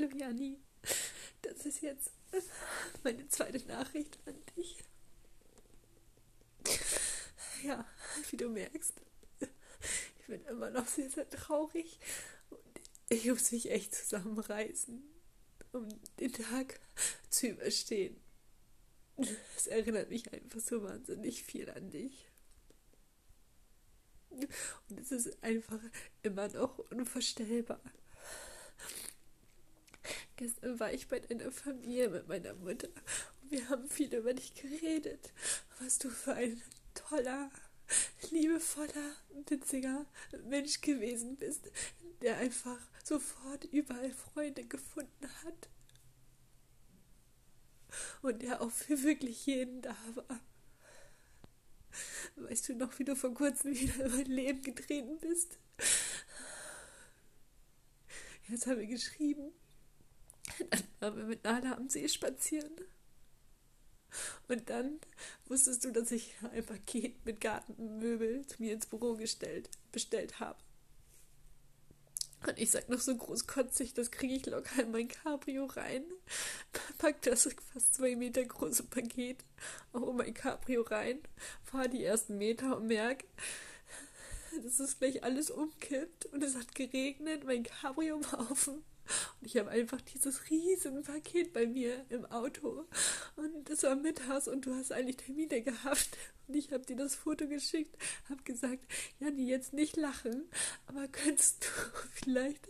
Hallo Jani, das ist jetzt meine zweite Nachricht an dich. Ja, wie du merkst, ich bin immer noch sehr, sehr traurig und ich muss mich echt zusammenreißen, um den Tag zu überstehen. Es erinnert mich einfach so wahnsinnig viel an dich. Und es ist einfach immer noch unvorstellbar. Gestern war ich bei deiner Familie mit meiner Mutter und wir haben viel über dich geredet, was du für ein toller, liebevoller, witziger Mensch gewesen bist, der einfach sofort überall Freunde gefunden hat und der auch für wirklich jeden da war. Weißt du noch, wie du vor kurzem wieder in mein Leben getreten bist? Jetzt haben wir geschrieben. Dann waren wir mit Nala am See spazieren. Und dann wusstest du, dass ich ein Paket mit Gartenmöbel zu mir ins Büro gestellt, bestellt habe. Und ich sag noch so großkotzig, das kriege ich locker in mein Cabrio rein. Pack das fast zwei Meter große Paket auch in mein Cabrio rein, fahre die ersten Meter und merke, dass es gleich alles umkippt und es hat geregnet, mein Cabrio war offen ich habe einfach dieses riesen Paket bei mir im Auto. Und es war mittags und du hast eigentlich Termine gehabt. Und ich habe dir das Foto geschickt, habe gesagt, Janni, jetzt nicht lachen, aber könntest du vielleicht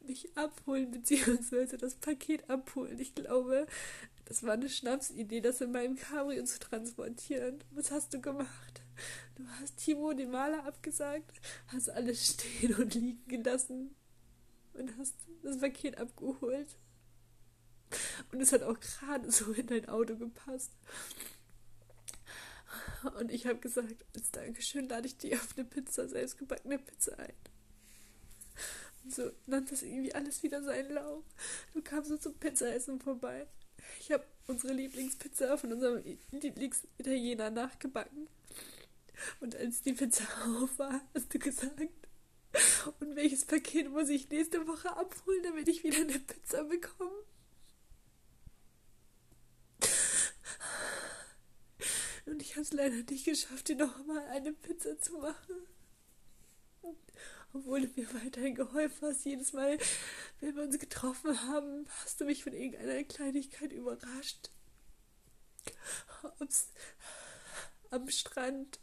mich abholen, beziehungsweise das Paket abholen? Ich glaube, das war eine Schnapsidee, das in meinem Cabrio zu transportieren. Was hast du gemacht? Du hast Timo den Maler abgesagt, hast alles stehen und liegen gelassen und hast das Paket abgeholt. Und es hat auch gerade so in dein Auto gepasst. Und ich habe gesagt, als Dankeschön lade ich dir auf eine Pizza, selbstgebackene Pizza ein. Und so nannte das irgendwie alles wieder seinen Lauf. Du kamst so zum Pizzaessen vorbei. Ich habe unsere Lieblingspizza von unserem Lieblingsitaliener nachgebacken. Und als die Pizza auf war, hast du gesagt, und welches Paket muss ich nächste Woche abholen, damit ich wieder eine Pizza bekomme? Und ich habe es leider nicht geschafft, dir noch mal eine Pizza zu machen. Obwohl du mir weiterhin geholfen hast, jedes Mal, wenn wir uns getroffen haben, hast du mich von irgendeiner Kleinigkeit überrascht. Ob's am Strand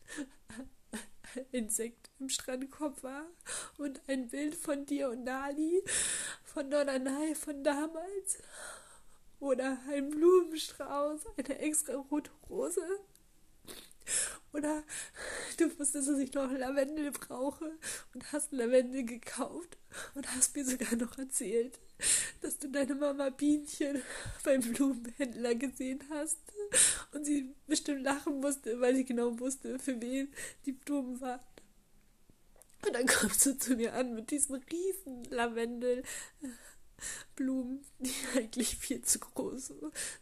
Insekt im Strandkorb war und ein Bild von dir und Nali, von Nonanai von damals oder ein Blumenstrauß, eine extra rote Rose oder du wusstest, dass ich noch Lavendel brauche und hast Lavendel gekauft und hast mir sogar noch erzählt, dass du deine Mama Bienchen beim Blumenhändler gesehen hast und sie bestimmt lachen musste, weil sie genau wusste, für wen die Blumen waren. Und dann kommst du zu mir an mit diesen riesen Lavendelblumen, die eigentlich viel zu groß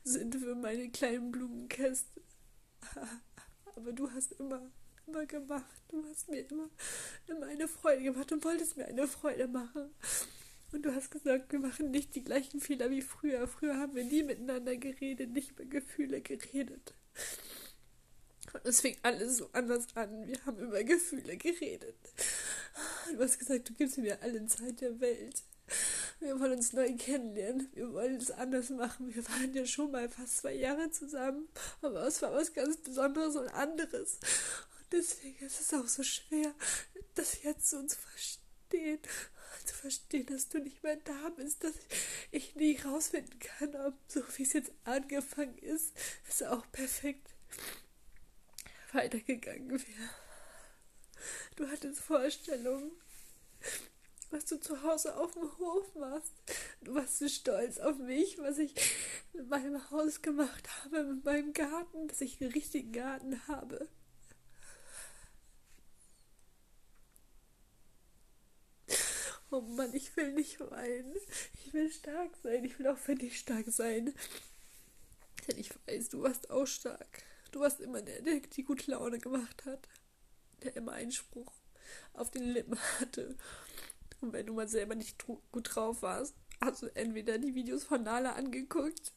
sind für meine kleinen Blumenkäste. Aber du hast immer, immer gemacht. Du hast mir immer, immer eine Freude gemacht und wolltest mir eine Freude machen. Und du hast gesagt, wir machen nicht die gleichen Fehler wie früher. Früher haben wir nie miteinander geredet, nicht über Gefühle geredet. Und es fing alles so anders an. Wir haben über Gefühle geredet. Du hast gesagt, du gibst mir alle Zeit der Welt. Wir wollen uns neu kennenlernen. Wir wollen es anders machen. Wir waren ja schon mal fast zwei Jahre zusammen. Aber es war was ganz Besonderes und anderes. Und deswegen ist es auch so schwer, das jetzt so zu verstehen zu verstehen, dass du nicht mehr da bist, dass ich nie rausfinden kann, ob so wie es jetzt angefangen ist, es auch perfekt weitergegangen wäre. Du hattest Vorstellungen, was du zu Hause auf dem Hof machst. Du warst so stolz auf mich, was ich mit meinem Haus gemacht habe, mit meinem Garten, dass ich einen richtigen Garten habe. Oh Mann, ich will nicht weinen. Ich will stark sein. Ich will auch für dich stark sein. Denn ich weiß, du warst auch stark. Du warst immer der, der die gute Laune gemacht hat. Der immer einen Spruch auf den Lippen hatte. Und wenn du mal selber nicht gut drauf warst, Hast du entweder die Videos von Nala angeguckt,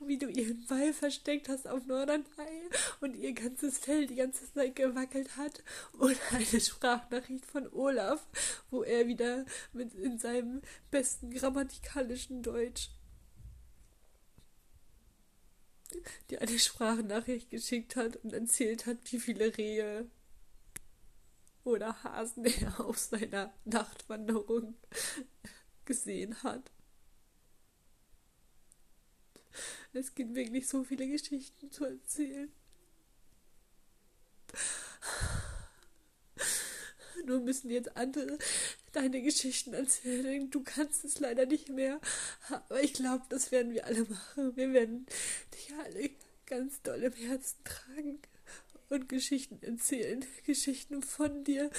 wie du ihren Ball versteckt hast auf Norderney und ihr ganzes Fell die ganze Zeit gewackelt hat, oder eine Sprachnachricht von Olaf, wo er wieder mit in seinem besten grammatikalischen Deutsch dir eine Sprachnachricht geschickt hat und erzählt hat, wie viele Rehe oder Hasen er auf seiner Nachtwanderung gesehen hat. Es gibt wirklich so viele Geschichten zu erzählen. Nur müssen jetzt andere deine Geschichten erzählen. Du kannst es leider nicht mehr. Aber ich glaube, das werden wir alle machen. Wir werden dich alle ganz doll im Herzen tragen und Geschichten erzählen. Geschichten von dir,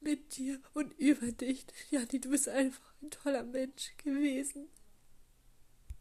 mit dir und über dich. Jani, du bist einfach ein toller Mensch gewesen.